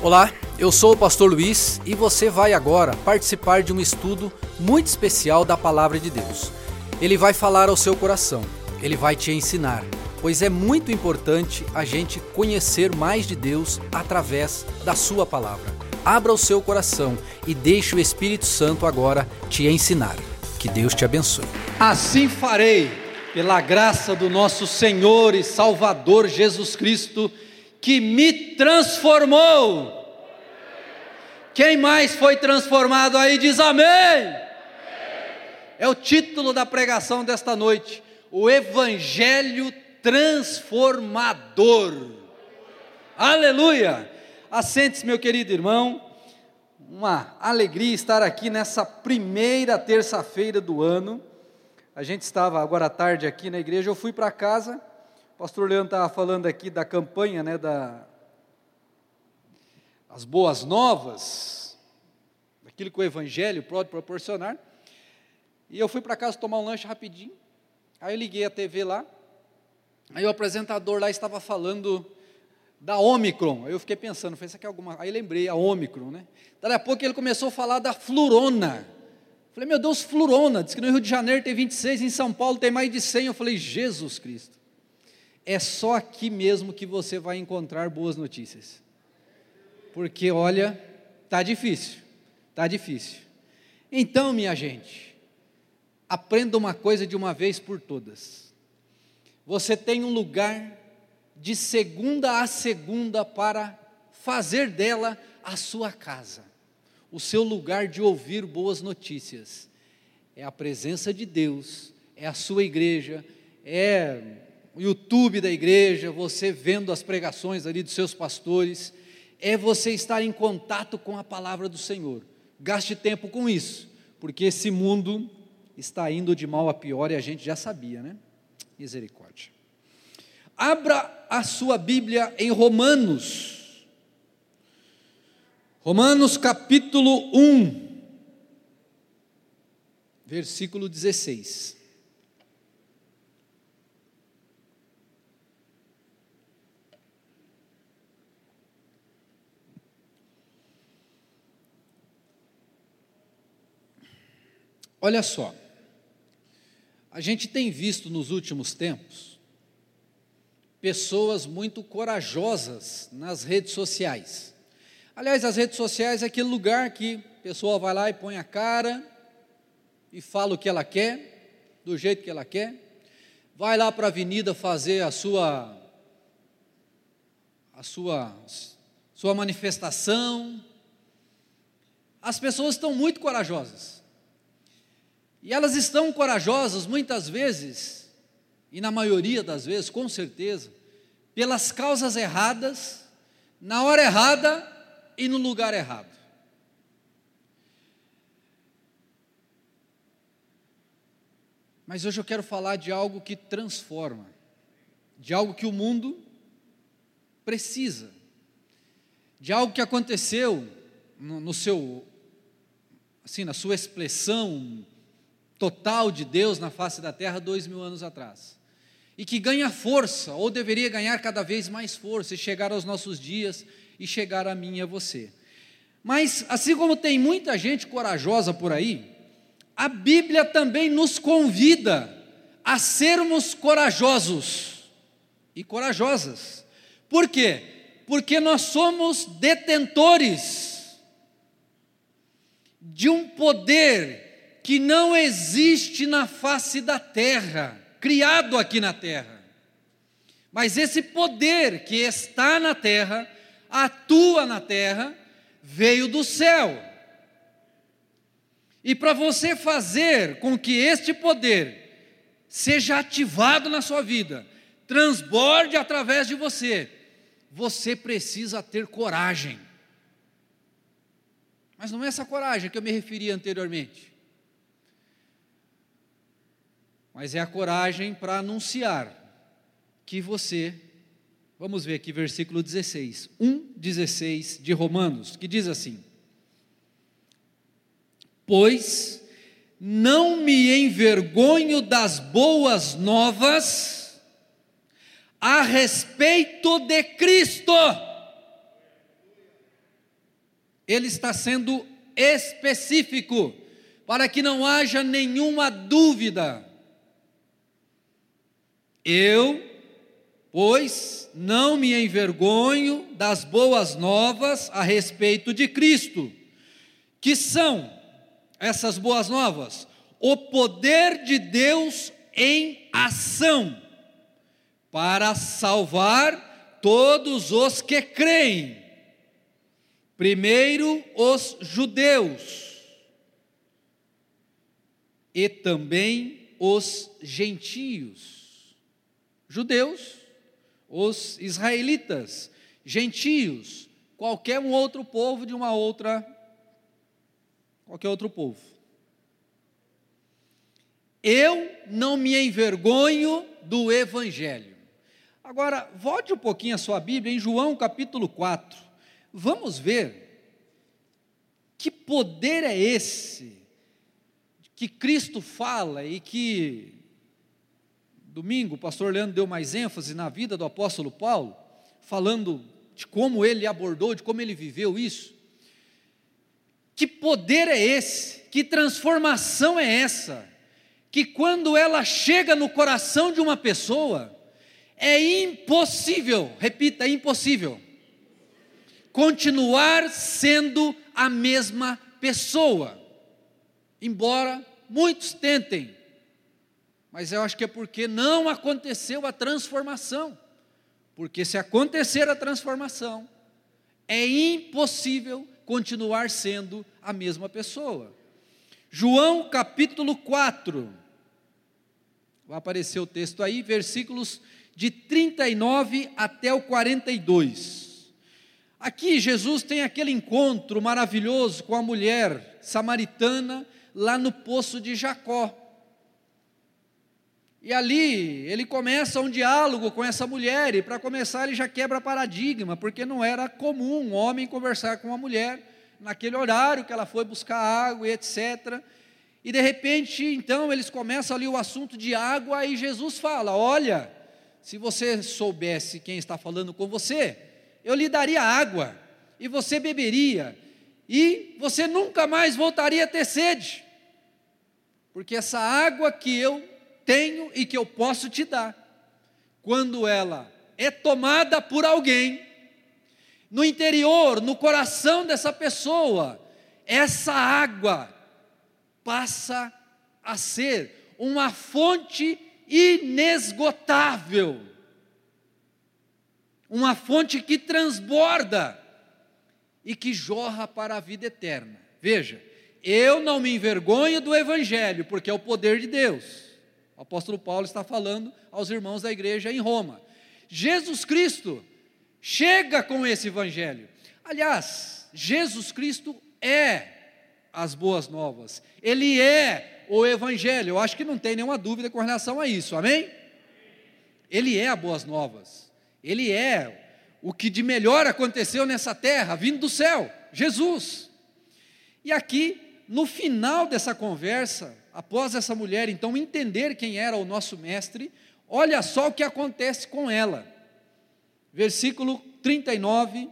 Olá, eu sou o pastor Luiz e você vai agora participar de um estudo muito especial da palavra de Deus. Ele vai falar ao seu coração, ele vai te ensinar, pois é muito importante a gente conhecer mais de Deus através da sua palavra. Abra o seu coração e deixe o Espírito Santo agora te ensinar. Que Deus te abençoe. Assim farei, pela graça do nosso Senhor e Salvador Jesus Cristo, que me transformou. Quem mais foi transformado aí diz amém. É o título da pregação desta noite, o Evangelho transformador. Aleluia! Assente-se, meu querido irmão. Uma alegria estar aqui nessa primeira terça-feira do ano. A gente estava agora à tarde aqui na igreja, eu fui para casa. O pastor Leandro estava falando aqui da campanha, né, da as boas novas, daquilo que o evangelho pode proporcionar. E eu fui para casa tomar um lanche rapidinho. Aí eu liguei a TV lá. Aí o apresentador lá estava falando da Omicron. Aí eu fiquei pensando, foi isso aqui é alguma. Aí lembrei, a Omicron, né? Daí a pouco ele começou a falar da flurona. Falei, meu Deus, flurona. Diz que no Rio de Janeiro tem 26, em São Paulo tem mais de 100. Eu falei, Jesus Cristo. É só aqui mesmo que você vai encontrar boas notícias. Porque olha, tá difícil. Tá difícil. Então, minha gente, aprenda uma coisa de uma vez por todas. Você tem um lugar de segunda a segunda para fazer dela a sua casa, o seu lugar de ouvir boas notícias. É a presença de Deus, é a sua igreja, é o YouTube da igreja, você vendo as pregações ali dos seus pastores, é você estar em contato com a palavra do Senhor. Gaste tempo com isso, porque esse mundo está indo de mal a pior e a gente já sabia, né? Misericórdia. Abra a sua Bíblia em Romanos. Romanos capítulo 1, versículo 16. Olha só, a gente tem visto nos últimos tempos pessoas muito corajosas nas redes sociais. Aliás, as redes sociais é aquele lugar que a pessoa vai lá e põe a cara e fala o que ela quer, do jeito que ela quer, vai lá para a avenida fazer a sua a sua sua manifestação. As pessoas estão muito corajosas. E elas estão corajosas muitas vezes, e na maioria das vezes, com certeza, pelas causas erradas, na hora errada e no lugar errado. Mas hoje eu quero falar de algo que transforma, de algo que o mundo precisa, de algo que aconteceu no, no seu, assim, na sua expressão total de Deus na face da terra dois mil anos atrás. E que ganha força, ou deveria ganhar cada vez mais força, e chegar aos nossos dias e chegar a mim e a você. Mas, assim como tem muita gente corajosa por aí, a Bíblia também nos convida a sermos corajosos e corajosas. Por quê? Porque nós somos detentores de um poder que não existe na face da terra, criado aqui na terra. Mas esse poder que está na terra, atua na terra, veio do céu. E para você fazer com que este poder seja ativado na sua vida, transborde através de você, você precisa ter coragem. Mas não é essa coragem que eu me referi anteriormente. Mas é a coragem para anunciar que você, vamos ver aqui versículo 16, 1,16 de Romanos, que diz assim: Pois não me envergonho das boas novas a respeito de Cristo. ele está sendo específico, para que não haja nenhuma dúvida. Eu, pois, não me envergonho das boas novas a respeito de Cristo, que são essas boas novas, o poder de Deus em ação para salvar todos os que creem. Primeiro os judeus e também os gentios. Judeus, os israelitas, gentios, qualquer um outro povo de uma outra qualquer outro povo. Eu não me envergonho do evangelho. Agora, volte um pouquinho a sua Bíblia em João capítulo 4. Vamos ver que poder é esse que Cristo fala e que domingo o pastor Leandro deu mais ênfase na vida do apóstolo Paulo, falando de como ele abordou, de como ele viveu isso. Que poder é esse? Que transformação é essa? Que quando ela chega no coração de uma pessoa, é impossível, repita, é impossível, continuar sendo a mesma pessoa, embora muitos tentem, mas eu acho que é porque não aconteceu a transformação, porque se acontecer a transformação, é impossível continuar sendo a mesma pessoa. João capítulo 4, vai aparecer o texto aí, versículos de 39 até o 42. Aqui Jesus tem aquele encontro maravilhoso com a mulher samaritana lá no poço de Jacó. E ali ele começa um diálogo com essa mulher, e para começar ele já quebra paradigma, porque não era comum um homem conversar com uma mulher naquele horário que ela foi buscar água e etc. E de repente, então, eles começam ali o assunto de água, e Jesus fala: Olha, se você soubesse quem está falando com você, eu lhe daria água, e você beberia, e você nunca mais voltaria a ter sede, porque essa água que eu tenho e que eu posso te dar, quando ela é tomada por alguém, no interior, no coração dessa pessoa, essa água passa a ser uma fonte inesgotável, uma fonte que transborda e que jorra para a vida eterna. Veja, eu não me envergonho do Evangelho, porque é o poder de Deus. O apóstolo Paulo está falando aos irmãos da igreja em Roma. Jesus Cristo chega com esse Evangelho. Aliás, Jesus Cristo é as boas novas, Ele é o Evangelho. Eu acho que não tem nenhuma dúvida com relação a isso, amém? Ele é a Boas Novas, Ele é o que de melhor aconteceu nessa terra, vindo do céu, Jesus. E aqui, no final dessa conversa, após essa mulher então entender quem era o nosso mestre, olha só o que acontece com ela. Versículo 39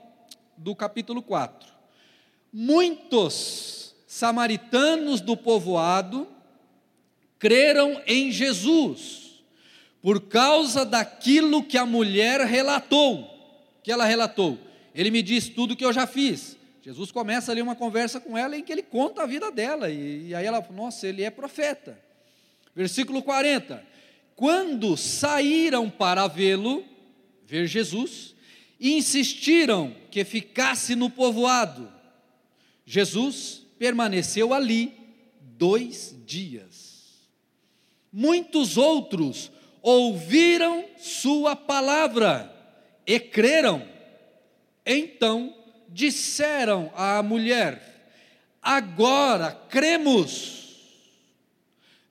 do capítulo 4. Muitos samaritanos do povoado creram em Jesus, por causa daquilo que a mulher relatou. Que ela relatou. Ele me disse tudo que eu já fiz. Jesus começa ali uma conversa com ela em que ele conta a vida dela. E, e aí ela, nossa, ele é profeta. Versículo 40. Quando saíram para vê-lo, ver Jesus, insistiram que ficasse no povoado, Jesus permaneceu ali dois dias muitos outros ouviram Sua palavra e creram. Então disseram à mulher: Agora cremos,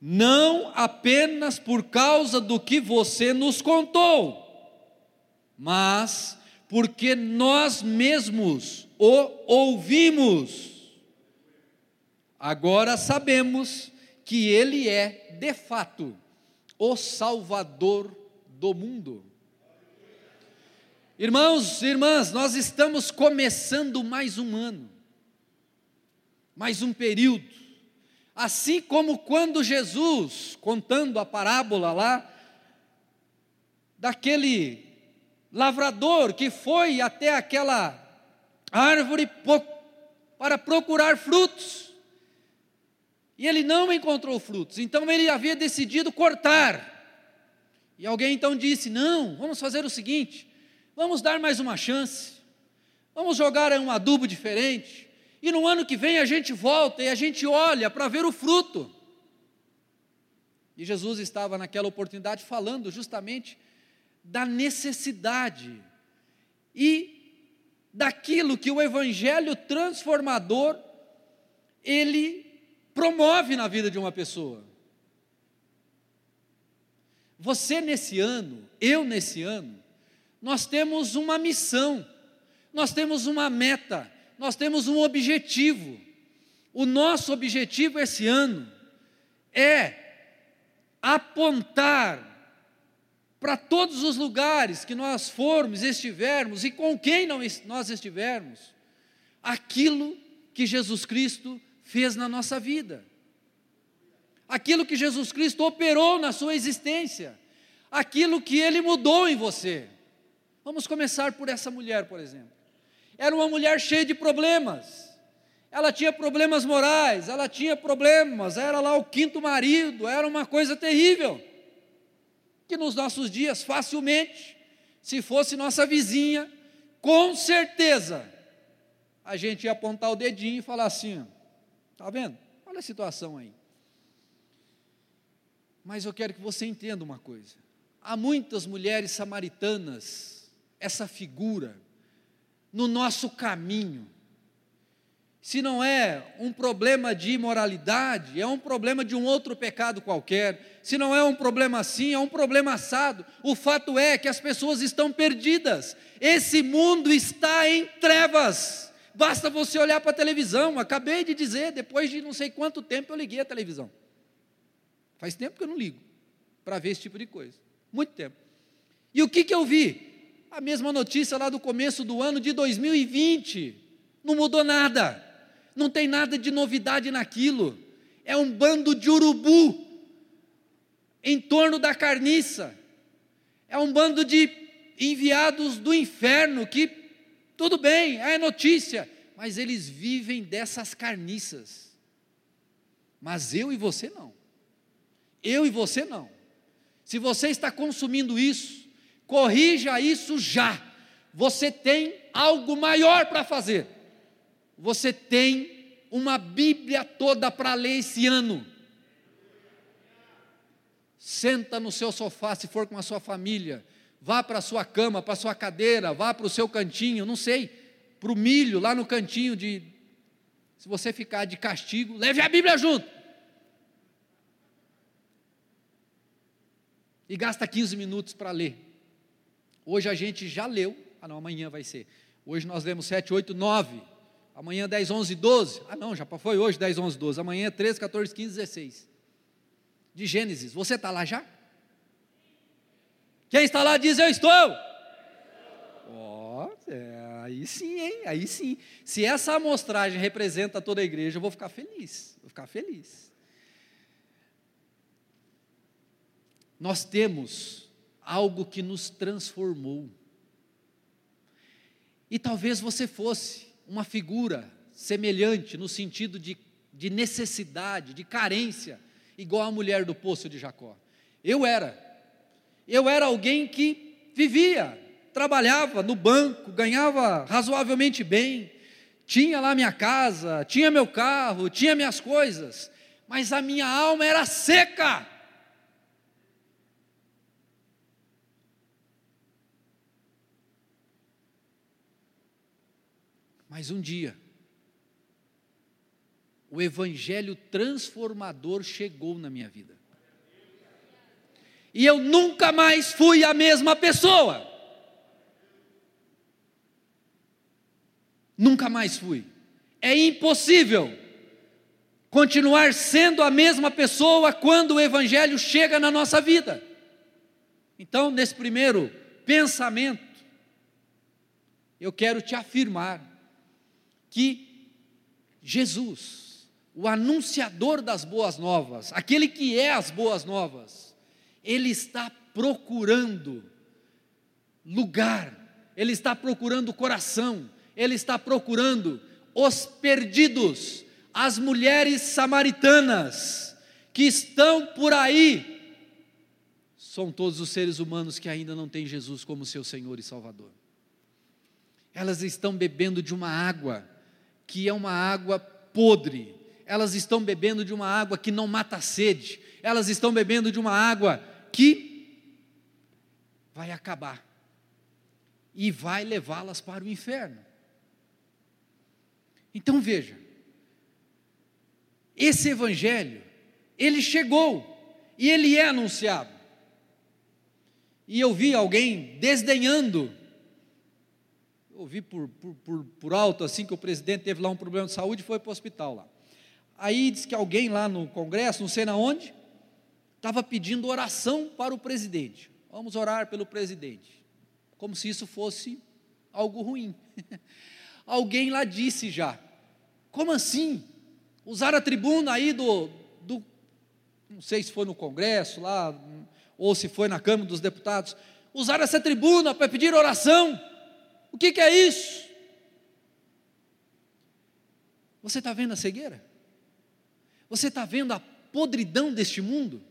não apenas por causa do que você nos contou, mas porque nós mesmos o ouvimos. Agora sabemos que Ele é, de fato, o Salvador do mundo. Irmãos e irmãs, nós estamos começando mais um ano. mais um período. Assim como quando Jesus, contando a parábola lá, daquele lavrador que foi até aquela árvore para procurar frutos, e ele não encontrou frutos, então ele havia decidido cortar. E alguém então disse: Não, vamos fazer o seguinte, vamos dar mais uma chance, vamos jogar um adubo diferente, e no ano que vem a gente volta e a gente olha para ver o fruto. E Jesus estava naquela oportunidade falando justamente da necessidade e daquilo que o evangelho transformador ele promove na vida de uma pessoa. Você nesse ano, eu nesse ano, nós temos uma missão, nós temos uma meta, nós temos um objetivo. O nosso objetivo esse ano é apontar para todos os lugares que nós formos, estivermos e com quem nós estivermos, aquilo que Jesus Cristo fez na nossa vida, aquilo que Jesus Cristo operou na sua existência, aquilo que ele mudou em você. Vamos começar por essa mulher, por exemplo. Era uma mulher cheia de problemas. Ela tinha problemas morais, ela tinha problemas, era lá o quinto marido, era uma coisa terrível. Que nos nossos dias, facilmente, se fosse nossa vizinha, com certeza, a gente ia apontar o dedinho e falar assim: Está vendo? Olha a situação aí. Mas eu quero que você entenda uma coisa. Há muitas mulheres samaritanas, essa figura, no nosso caminho. Se não é um problema de imoralidade, é um problema de um outro pecado qualquer. Se não é um problema assim, é um problema assado. O fato é que as pessoas estão perdidas. Esse mundo está em trevas. Basta você olhar para a televisão. Acabei de dizer, depois de não sei quanto tempo eu liguei a televisão. Faz tempo que eu não ligo para ver esse tipo de coisa. Muito tempo. E o que, que eu vi? A mesma notícia lá do começo do ano de 2020. Não mudou nada. Não tem nada de novidade naquilo. É um bando de urubu em torno da carniça. É um bando de enviados do inferno que tudo bem, é notícia, mas eles vivem dessas carniças. Mas eu e você não. Eu e você não. Se você está consumindo isso, corrija isso já. Você tem algo maior para fazer. Você tem uma Bíblia toda para ler esse ano. Senta no seu sofá, se for com a sua família, vá para a sua cama, para a sua cadeira, vá para o seu cantinho, não sei, para o milho lá no cantinho de. Se você ficar de castigo, leve a Bíblia junto. E gasta 15 minutos para ler. Hoje a gente já leu, ah não, amanhã vai ser. Hoje nós lemos 7, 8, 9. Amanhã 10, 11, 12. Ah não, já foi hoje 10, 11, 12. Amanhã 13, 14, 15, 16. De Gênesis. Você está lá já? Quem está lá diz: Eu estou. Ó, oh, é, aí sim, hein? Aí sim. Se essa amostragem representa toda a igreja, eu vou ficar feliz. Vou ficar feliz. Nós temos algo que nos transformou. E talvez você fosse uma figura semelhante no sentido de, de necessidade, de carência, igual a mulher do poço de Jacó. Eu era. Eu era alguém que vivia, trabalhava no banco, ganhava razoavelmente bem, tinha lá minha casa, tinha meu carro, tinha minhas coisas, mas a minha alma era seca. Mas um dia, o Evangelho transformador chegou na minha vida e eu nunca mais fui a mesma pessoa. Nunca mais fui. É impossível continuar sendo a mesma pessoa quando o Evangelho chega na nossa vida. Então, nesse primeiro pensamento, eu quero te afirmar que Jesus o anunciador das boas novas, aquele que é as boas novas, ele está procurando lugar, ele está procurando coração, ele está procurando os perdidos, as mulheres samaritanas que estão por aí. São todos os seres humanos que ainda não têm Jesus como seu Senhor e Salvador. Elas estão bebendo de uma água que é uma água podre, elas estão bebendo de uma água que não mata a sede, elas estão bebendo de uma água que vai acabar e vai levá-las para o inferno. Então veja, esse evangelho, ele chegou e ele é anunciado. E eu vi alguém desdenhando, ouvi por, por, por, por alto assim que o presidente teve lá um problema de saúde e foi para o hospital lá. Aí diz que alguém lá no Congresso, não sei na onde, estava pedindo oração para o presidente. Vamos orar pelo presidente. Como se isso fosse algo ruim. alguém lá disse já. Como assim? Usar a tribuna aí do, do. Não sei se foi no Congresso lá, ou se foi na Câmara dos Deputados. Usar essa tribuna para pedir oração. O que, que é isso? Você está vendo a cegueira? Você está vendo a podridão deste mundo?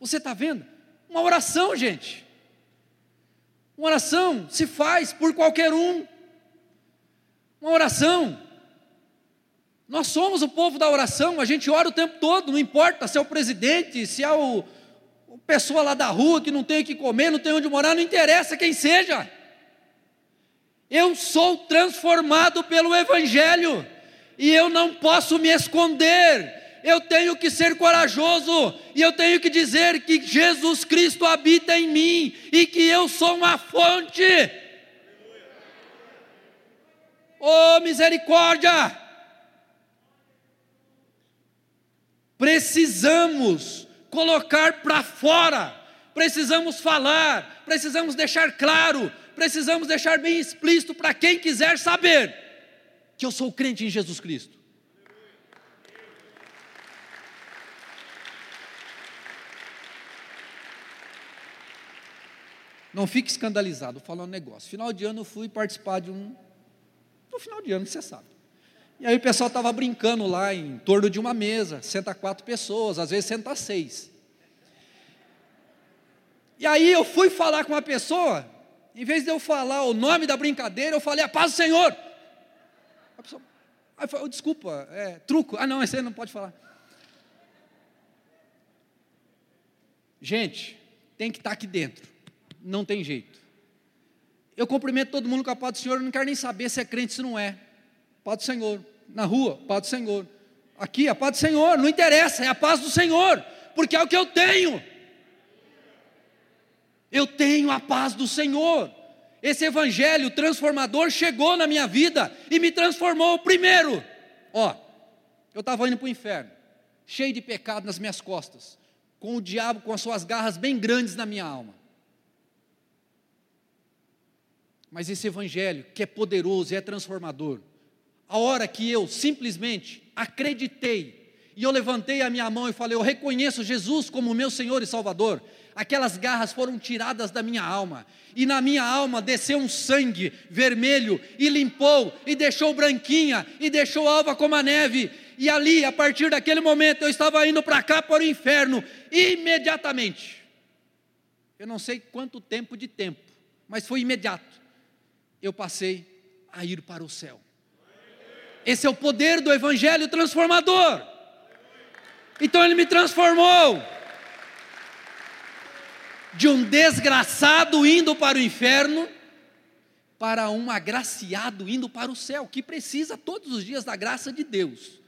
Você está vendo? Uma oração, gente. Uma oração se faz por qualquer um. Uma oração. Nós somos o povo da oração, a gente ora o tempo todo, não importa se é o presidente, se é o, pessoa lá da rua que não tem o que comer, não tem onde morar, não interessa quem seja. Eu sou transformado pelo Evangelho e eu não posso me esconder eu tenho que ser corajoso e eu tenho que dizer que Jesus Cristo habita em mim e que eu sou uma fonte. Oh, misericórdia! Precisamos colocar para fora, precisamos falar, precisamos deixar claro, precisamos deixar bem explícito para quem quiser saber que eu sou crente em Jesus Cristo. Não fique escandalizado, vou falar um negócio. Final de ano eu fui participar de um. No final de ano, você sabe. E aí o pessoal estava brincando lá em torno de uma mesa, senta quatro pessoas, às vezes senta seis. E aí eu fui falar com uma pessoa, em vez de eu falar o nome da brincadeira, eu falei a paz do Senhor. A pessoa, aí falou, desculpa, é truco. Ah, não, esse aí não pode falar. Gente, tem que estar aqui dentro não tem jeito. Eu cumprimento todo mundo com a paz do Senhor, eu não quero nem saber se é crente se não é. Paz do Senhor. Na rua, paz do Senhor. Aqui, a paz do Senhor, não interessa, é a paz do Senhor, porque é o que eu tenho. Eu tenho a paz do Senhor. Esse evangelho transformador chegou na minha vida e me transformou primeiro. Ó, eu estava indo para o inferno, cheio de pecado nas minhas costas, com o diabo com as suas garras bem grandes na minha alma. Mas esse evangelho que é poderoso e é transformador, a hora que eu simplesmente acreditei e eu levantei a minha mão e falei: Eu reconheço Jesus como meu Senhor e Salvador. Aquelas garras foram tiradas da minha alma, e na minha alma desceu um sangue vermelho e limpou, e deixou branquinha, e deixou alva como a neve. E ali, a partir daquele momento, eu estava indo para cá, para o inferno, imediatamente. Eu não sei quanto tempo de tempo, mas foi imediato eu passei a ir para o céu. Esse é o poder do Evangelho transformador. Então ele me transformou de um desgraçado indo para o inferno para um agraciado indo para o céu, que precisa todos os dias da graça de Deus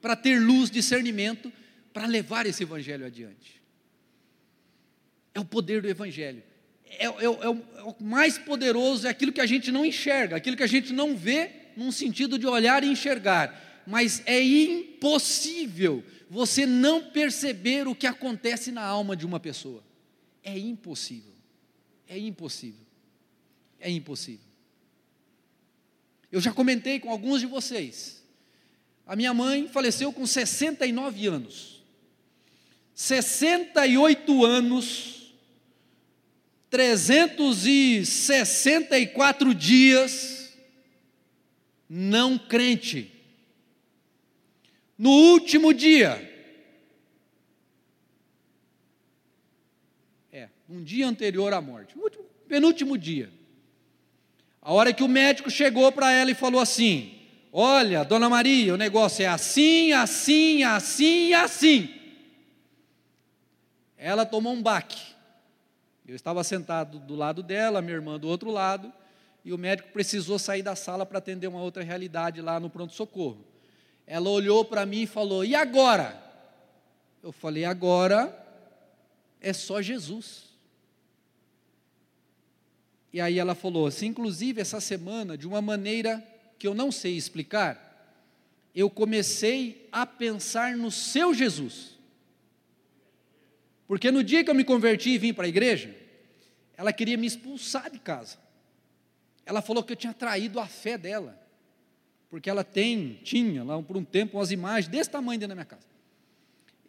para ter luz, discernimento, para levar esse evangelho adiante. É o poder do evangelho é, é, é, o, é, o, mais poderoso, é aquilo que a gente não enxerga, aquilo que a gente não vê, num sentido de olhar e enxergar. Mas é impossível você não perceber o que acontece na alma de uma pessoa. É impossível. É impossível. É impossível. Eu já comentei com alguns de vocês A minha mãe faleceu com 69 anos. 68 anos, 364 dias, não crente. No último dia, é, um dia anterior à morte, último, penúltimo dia, a hora que o médico chegou para ela e falou assim: Olha, dona Maria, o negócio é assim, assim, assim, assim. Ela tomou um baque. Eu estava sentado do lado dela, minha irmã do outro lado, e o médico precisou sair da sala para atender uma outra realidade lá no pronto-socorro. Ela olhou para mim e falou: E agora? Eu falei: Agora é só Jesus. E aí ela falou assim: inclusive essa semana, de uma maneira que eu não sei explicar, eu comecei a pensar no seu Jesus. Porque no dia que eu me converti e vim para a igreja, ela queria me expulsar de casa. Ela falou que eu tinha traído a fé dela. Porque ela tem, tinha lá por um tempo umas imagens desse tamanho dentro da minha casa.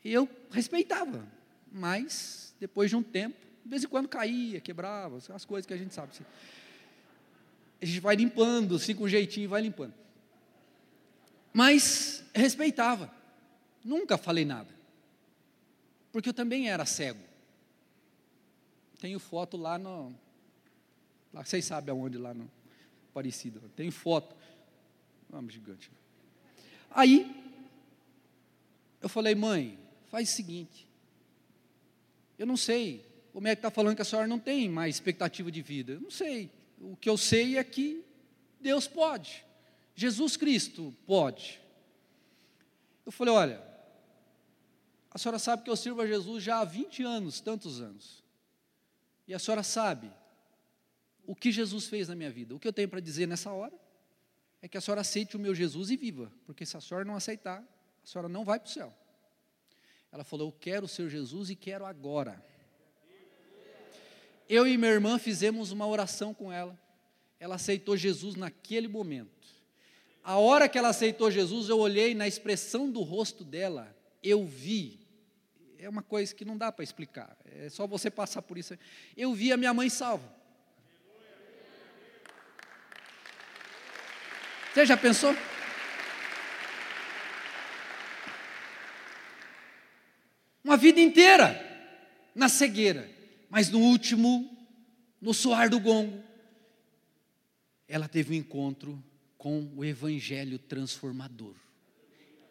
E eu respeitava, mas depois de um tempo, de vez em quando caía, quebrava, as coisas que a gente sabe. Assim a gente vai limpando, assim com jeitinho, vai limpando. Mas respeitava, nunca falei nada, porque eu também era cego. Tenho foto lá no, lá vocês sabem aonde, lá no Parecido, tenho foto, vamos gigante. Aí, eu falei, mãe, faz o seguinte, eu não sei, o médico está falando que a senhora não tem mais expectativa de vida, eu não sei, o que eu sei é que Deus pode, Jesus Cristo pode. Eu falei: olha, a senhora sabe que eu sirvo a Jesus já há 20 anos, tantos anos, e a senhora sabe o que Jesus fez na minha vida. O que eu tenho para dizer nessa hora é que a senhora aceite o meu Jesus e viva, porque se a senhora não aceitar, a senhora não vai para o céu. Ela falou: Eu quero o seu Jesus e quero agora eu e minha irmã fizemos uma oração com ela. Ela aceitou Jesus naquele momento. A hora que ela aceitou Jesus, eu olhei na expressão do rosto dela, eu vi. É uma coisa que não dá para explicar, é só você passar por isso. Eu vi a minha mãe salva. Você já pensou? Uma vida inteira na cegueira mas no último, no soar do gongo, ela teve um encontro com o Evangelho transformador,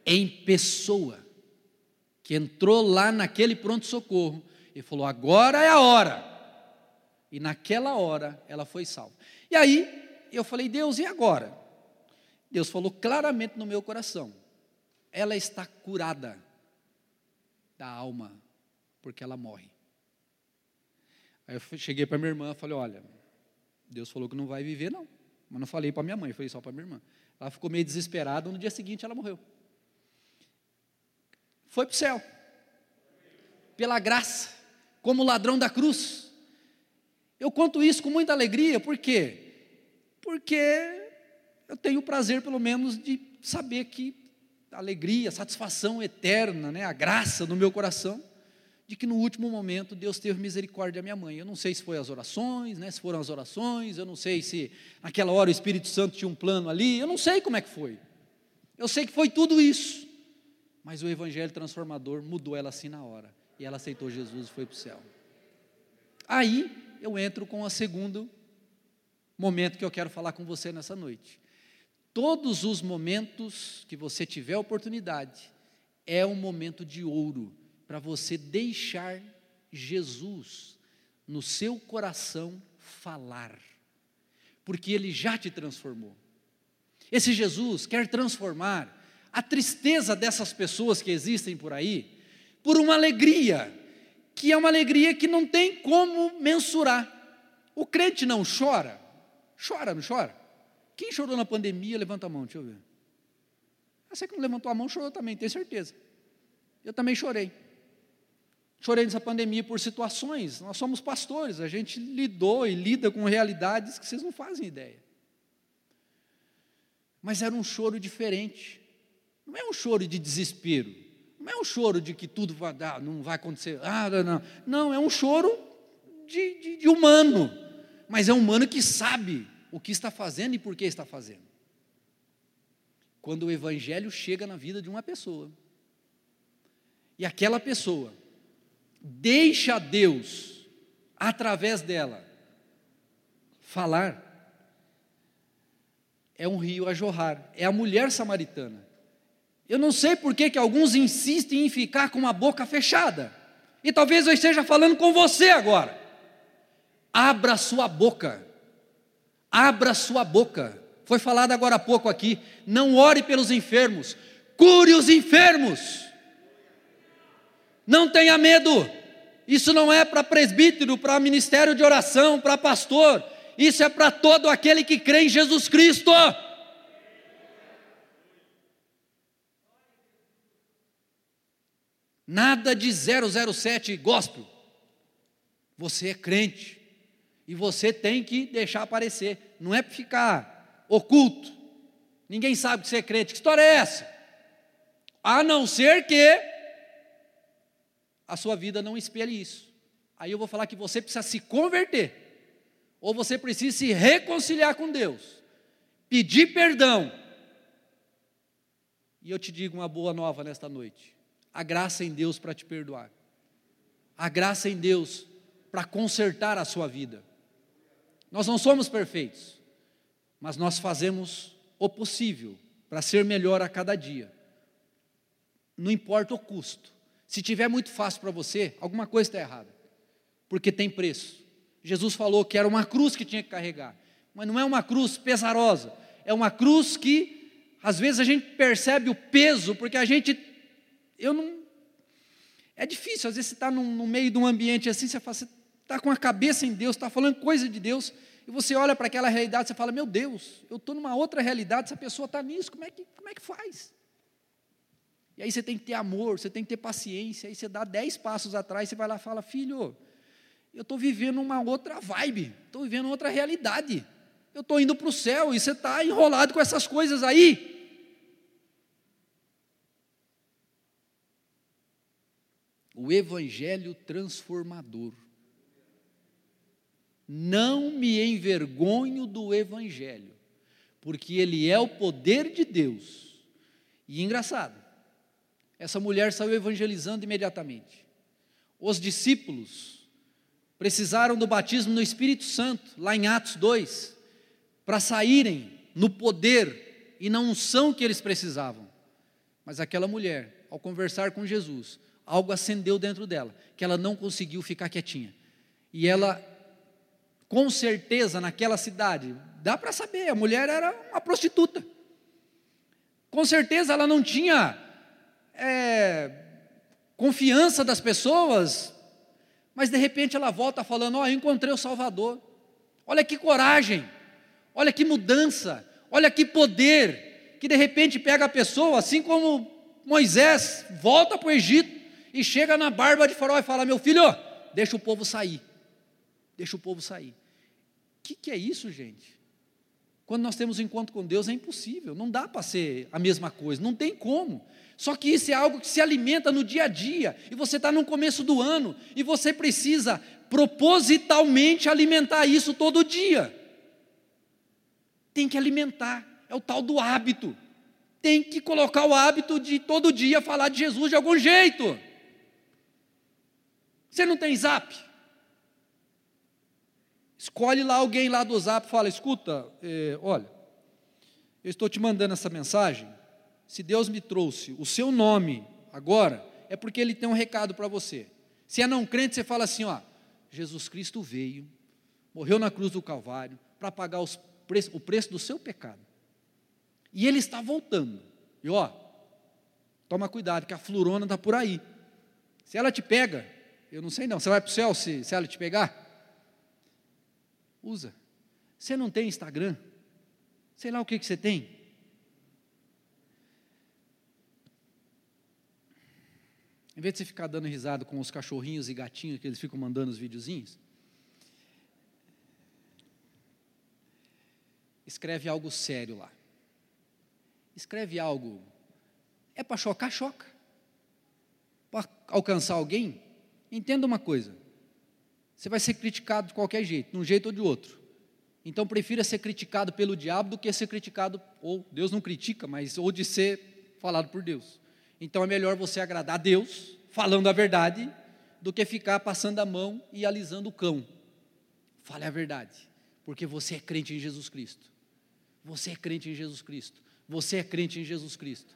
em pessoa, que entrou lá naquele pronto-socorro e falou: agora é a hora. E naquela hora ela foi salva. E aí eu falei: Deus, e agora? Deus falou claramente no meu coração: ela está curada da alma, porque ela morre. Aí eu cheguei para minha irmã e falei: Olha, Deus falou que não vai viver, não. Mas não falei para minha mãe, falei só para minha irmã. Ela ficou meio desesperada, no dia seguinte ela morreu. Foi para o céu, pela graça, como ladrão da cruz. Eu conto isso com muita alegria, por quê? Porque eu tenho o prazer, pelo menos, de saber que a alegria, a satisfação eterna, né, a graça no meu coração, de que no último momento Deus teve misericórdia da minha mãe. Eu não sei se foi as orações, né, se foram as orações, eu não sei se naquela hora o Espírito Santo tinha um plano ali, eu não sei como é que foi. Eu sei que foi tudo isso. Mas o Evangelho transformador mudou ela assim na hora. E ela aceitou Jesus e foi para o céu. Aí eu entro com o segundo momento que eu quero falar com você nessa noite. Todos os momentos que você tiver oportunidade, é um momento de ouro para você deixar Jesus no seu coração falar, porque ele já te transformou. Esse Jesus quer transformar a tristeza dessas pessoas que existem por aí por uma alegria, que é uma alegria que não tem como mensurar. O crente não chora? Chora, não chora? Quem chorou na pandemia, levanta a mão, deixa eu ver. Você que não levantou a mão, chorou também, tenho certeza. Eu também chorei. Chorei nessa pandemia por situações. Nós somos pastores, a gente lidou e lida com realidades que vocês não fazem ideia. Mas era um choro diferente. Não é um choro de desespero. Não é um choro de que tudo vai dar, não vai acontecer. Ah, não, não. Não, é um choro de, de, de humano. Mas é um humano que sabe o que está fazendo e por que está fazendo. Quando o evangelho chega na vida de uma pessoa, e aquela pessoa deixa Deus, através dela, falar, é um rio a jorrar, é a mulher samaritana. Eu não sei por que, que alguns insistem em ficar com a boca fechada, e talvez eu esteja falando com você agora. Abra sua boca, abra sua boca. Foi falado agora há pouco aqui. Não ore pelos enfermos, cure os enfermos. Não tenha medo. Isso não é para presbítero, para ministério de oração, para pastor. Isso é para todo aquele que crê em Jesus Cristo. Nada de 007 gospel. Você é crente. E você tem que deixar aparecer. Não é para ficar oculto. Ninguém sabe que você é crente. Que história é essa? A não ser que a sua vida não espelhe isso. Aí eu vou falar que você precisa se converter, ou você precisa se reconciliar com Deus, pedir perdão. E eu te digo uma boa nova nesta noite: a graça em Deus para te perdoar, a graça em Deus para consertar a sua vida. Nós não somos perfeitos, mas nós fazemos o possível para ser melhor a cada dia, não importa o custo. Se tiver muito fácil para você, alguma coisa está errada, porque tem preço. Jesus falou que era uma cruz que tinha que carregar, mas não é uma cruz pesarosa, é uma cruz que às vezes a gente percebe o peso, porque a gente, eu não, é difícil, às vezes você está no, meio de um ambiente assim, você está com a cabeça em Deus, está falando coisa de Deus, e você olha para aquela realidade, você fala, meu Deus, eu estou numa outra realidade, essa pessoa está nisso, como é que, como é que faz? E aí você tem que ter amor, você tem que ter paciência. Aí você dá dez passos atrás, você vai lá e fala: Filho, eu estou vivendo uma outra vibe, estou vivendo outra realidade. Eu estou indo para o céu e você está enrolado com essas coisas aí. O Evangelho transformador. Não me envergonho do Evangelho, porque ele é o poder de Deus. E engraçado, essa mulher saiu evangelizando imediatamente. Os discípulos precisaram do batismo no Espírito Santo, lá em Atos 2, para saírem no poder e na unção que eles precisavam. Mas aquela mulher, ao conversar com Jesus, algo acendeu dentro dela, que ela não conseguiu ficar quietinha. E ela, com certeza, naquela cidade, dá para saber, a mulher era uma prostituta. Com certeza ela não tinha é, confiança das pessoas, mas de repente ela volta falando: Ó, oh, eu encontrei o Salvador. Olha que coragem, olha que mudança, olha que poder, que de repente pega a pessoa, assim como Moisés volta para o Egito e chega na barba de Faraó e fala: Meu filho, deixa o povo sair, deixa o povo sair. O que, que é isso, gente? Quando nós temos um encontro com Deus é impossível, não dá para ser a mesma coisa, não tem como. Só que isso é algo que se alimenta no dia a dia, e você está no começo do ano, e você precisa propositalmente alimentar isso todo dia. Tem que alimentar, é o tal do hábito. Tem que colocar o hábito de todo dia falar de Jesus de algum jeito. Você não tem zap? Escolhe lá alguém lá do zap e fala: escuta, eh, olha, eu estou te mandando essa mensagem se Deus me trouxe o seu nome agora, é porque Ele tem um recado para você. Se é não crente, você fala assim: ó, Jesus Cristo veio, morreu na cruz do Calvário para pagar pre o preço do seu pecado. E Ele está voltando. E ó, toma cuidado, que a florona está por aí. Se ela te pega, eu não sei não, você vai para o céu se, se ela te pegar? Usa. Você não tem Instagram? Sei lá o que, que você tem. Em vez de você ficar dando risada com os cachorrinhos e gatinhos que eles ficam mandando os videozinhos, escreve algo sério lá. Escreve algo É para chocar, choca. Para alcançar alguém, entenda uma coisa: você vai ser criticado de qualquer jeito, de um jeito ou de outro. Então prefira ser criticado pelo diabo do que ser criticado, ou Deus não critica, mas ou de ser falado por Deus. Então é melhor você agradar a Deus, falando a verdade, do que ficar passando a mão e alisando o cão. Fale a verdade, porque você é crente em Jesus Cristo. Você é crente em Jesus Cristo. Você é crente em Jesus Cristo.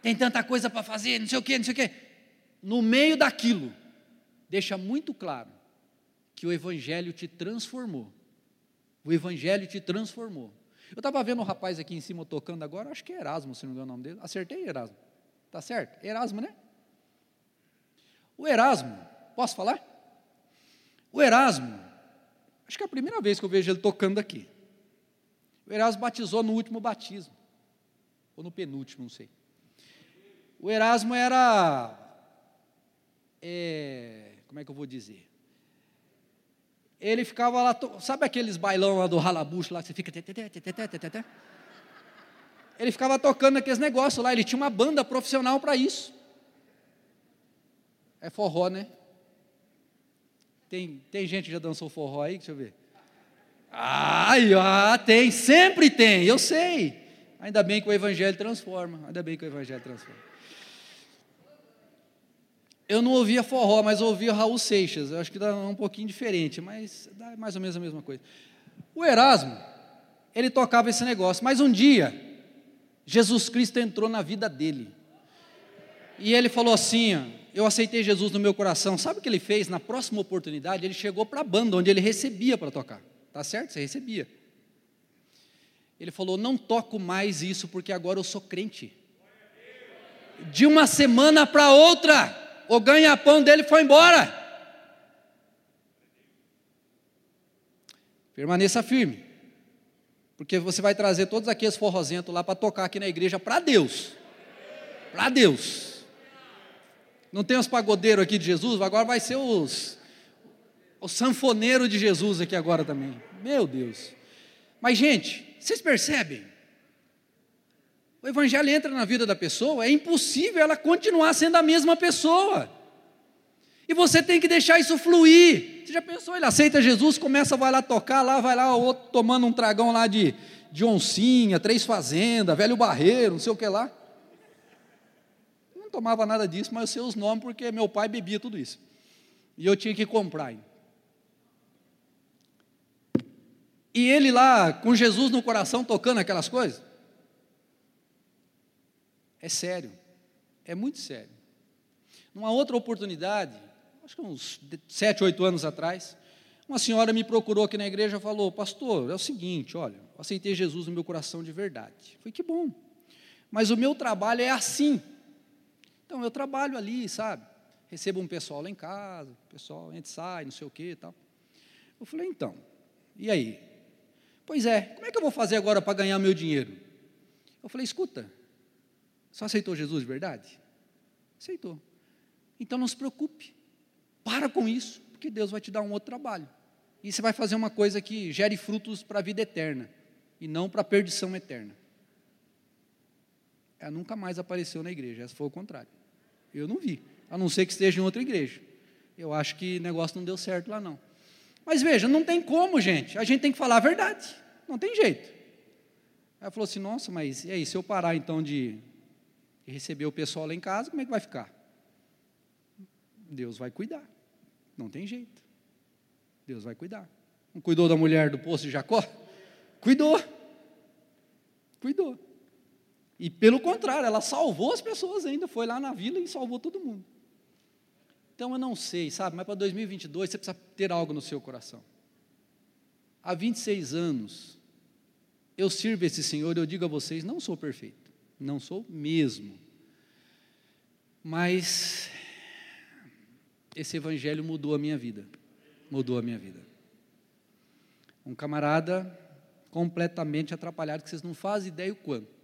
Tem tanta coisa para fazer, não sei o quê, não sei o quê. No meio daquilo, deixa muito claro que o Evangelho te transformou. O Evangelho te transformou. Eu estava vendo um rapaz aqui em cima tocando agora, acho que é Erasmo, se não me engano o nome dele. Acertei, Erasmo? Tá certo? Erasmo, né? O Erasmo, posso falar? O Erasmo, acho que é a primeira vez que eu vejo ele tocando aqui. O Erasmo batizou no último batismo, ou no penúltimo, não sei. O Erasmo era, é, como é que eu vou dizer? Ele ficava lá, sabe aqueles bailão lá do ralabucho lá que você fica. Ele ficava tocando aqueles negócios lá, ele tinha uma banda profissional para isso. É forró, né? Tem, tem gente que já dançou forró aí? Deixa eu ver. Ai, ah, tem, sempre tem, eu sei. Ainda bem que o Evangelho transforma. Ainda bem que o Evangelho transforma. Eu não ouvia forró, mas ouvia Raul Seixas. Eu acho que dá um pouquinho diferente, mas dá mais ou menos a mesma coisa. O Erasmo, ele tocava esse negócio, mas um dia, Jesus Cristo entrou na vida dele. E ele falou assim: Eu aceitei Jesus no meu coração. Sabe o que ele fez? Na próxima oportunidade, ele chegou para a banda, onde ele recebia para tocar. Tá certo? Você recebia. Ele falou: Não toco mais isso, porque agora eu sou crente. De uma semana para outra, o ganha-pão dele foi embora. Permaneça firme, porque você vai trazer todos aqueles forrozentos lá para tocar aqui na igreja para Deus. Para Deus. Não tem os pagodeiros aqui de Jesus, agora vai ser os o sanfoneiro de Jesus aqui agora também. Meu Deus. Mas, gente, vocês percebem? O Evangelho entra na vida da pessoa, é impossível ela continuar sendo a mesma pessoa. E você tem que deixar isso fluir. Você já pensou? Ele aceita Jesus, começa, vai lá tocar, lá vai lá o outro tomando um tragão lá de, de oncinha, três fazendas, velho barreiro, não sei o que lá. Eu não tomava nada disso, mas eu sei os nomes porque meu pai bebia tudo isso. E eu tinha que comprar. Hein? E ele lá, com Jesus no coração, tocando aquelas coisas. É sério. É muito sério. Numa outra oportunidade, acho que uns sete, oito anos atrás, uma senhora me procurou aqui na igreja e falou: Pastor, é o seguinte, olha, aceitei Jesus no meu coração de verdade. Foi que bom. Mas o meu trabalho é assim. Então eu trabalho ali, sabe? Recebo um pessoal lá em casa, o pessoal entra e sai, não sei o que e tal. Eu falei, então, e aí? Pois é, como é que eu vou fazer agora para ganhar meu dinheiro? Eu falei: escuta, só aceitou Jesus de verdade? Aceitou. Então não se preocupe, para com isso, porque Deus vai te dar um outro trabalho. E você vai fazer uma coisa que gere frutos para a vida eterna e não para a perdição eterna. Ela nunca mais apareceu na igreja, essa foi o contrário. Eu não vi, a não ser que esteja em outra igreja. Eu acho que o negócio não deu certo lá não. Mas veja, não tem como, gente. A gente tem que falar a verdade. Não tem jeito. Ela falou assim: nossa, mas e aí, se eu parar então de receber o pessoal lá em casa, como é que vai ficar? Deus vai cuidar. Não tem jeito. Deus vai cuidar. Não cuidou da mulher do poço de Jacó? Cuidou. Cuidou. E pelo contrário, ela salvou as pessoas ainda, foi lá na vila e salvou todo mundo. Então eu não sei, sabe, mas para 2022 você precisa ter algo no seu coração. Há 26 anos eu sirvo esse Senhor, eu digo a vocês, não sou perfeito, não sou mesmo. Mas esse evangelho mudou a minha vida. Mudou a minha vida. Um camarada completamente atrapalhado, que vocês não fazem ideia o quanto,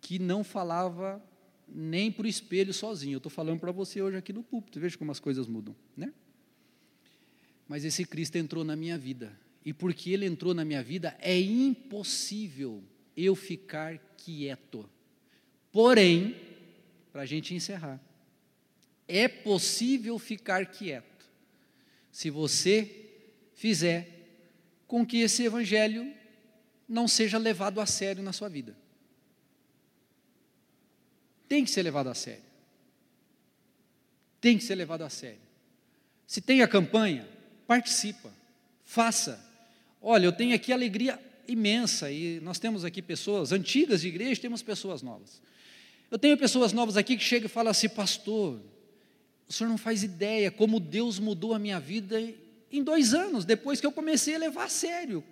que não falava nem para o espelho sozinho. Eu estou falando para você hoje aqui no púlpito, veja como as coisas mudam, né? Mas esse Cristo entrou na minha vida, e porque ele entrou na minha vida, é impossível eu ficar quieto. Porém, para a gente encerrar. É possível ficar quieto se você fizer com que esse evangelho não seja levado a sério na sua vida. Tem que ser levado a sério. Tem que ser levado a sério. Se tem a campanha, participa, faça. Olha, eu tenho aqui alegria imensa e nós temos aqui pessoas antigas de igreja, temos pessoas novas. Eu tenho pessoas novas aqui que chegam e falam assim, pastor, o senhor não faz ideia como Deus mudou a minha vida em dois anos, depois que eu comecei a levar a sério.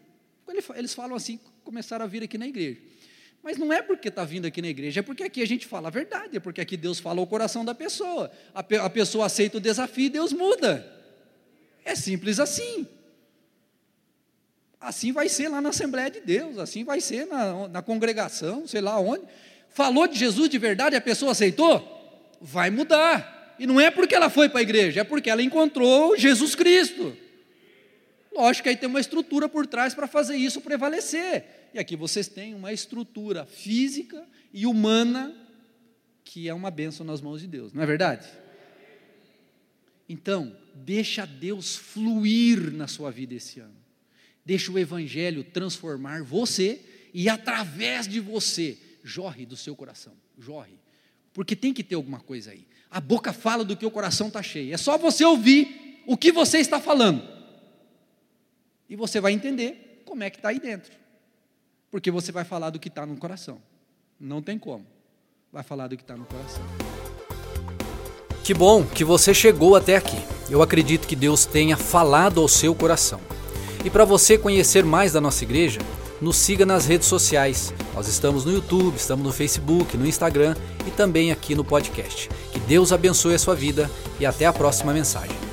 Eles falam assim, começaram a vir aqui na igreja. Mas não é porque está vindo aqui na igreja, é porque aqui a gente fala a verdade, é porque aqui Deus fala o coração da pessoa. A, pe a pessoa aceita o desafio e Deus muda. É simples assim. Assim vai ser lá na Assembleia de Deus, assim vai ser na, na congregação, sei lá onde. Falou de Jesus de verdade a pessoa aceitou? Vai mudar. E não é porque ela foi para a igreja, é porque ela encontrou Jesus Cristo. Lógico que aí tem uma estrutura por trás para fazer isso prevalecer. E aqui vocês têm uma estrutura física e humana que é uma bênção nas mãos de Deus, não é verdade? Então, deixa Deus fluir na sua vida esse ano. Deixa o Evangelho transformar você e através de você, jorre do seu coração, jorre. Porque tem que ter alguma coisa aí. A boca fala do que o coração está cheio. É só você ouvir o que você está falando. E você vai entender como é que está aí dentro. Porque você vai falar do que está no coração. Não tem como. Vai falar do que está no coração. Que bom que você chegou até aqui. Eu acredito que Deus tenha falado ao seu coração. E para você conhecer mais da nossa igreja, nos siga nas redes sociais. Nós estamos no YouTube, estamos no Facebook, no Instagram e também aqui no podcast. Que Deus abençoe a sua vida e até a próxima mensagem.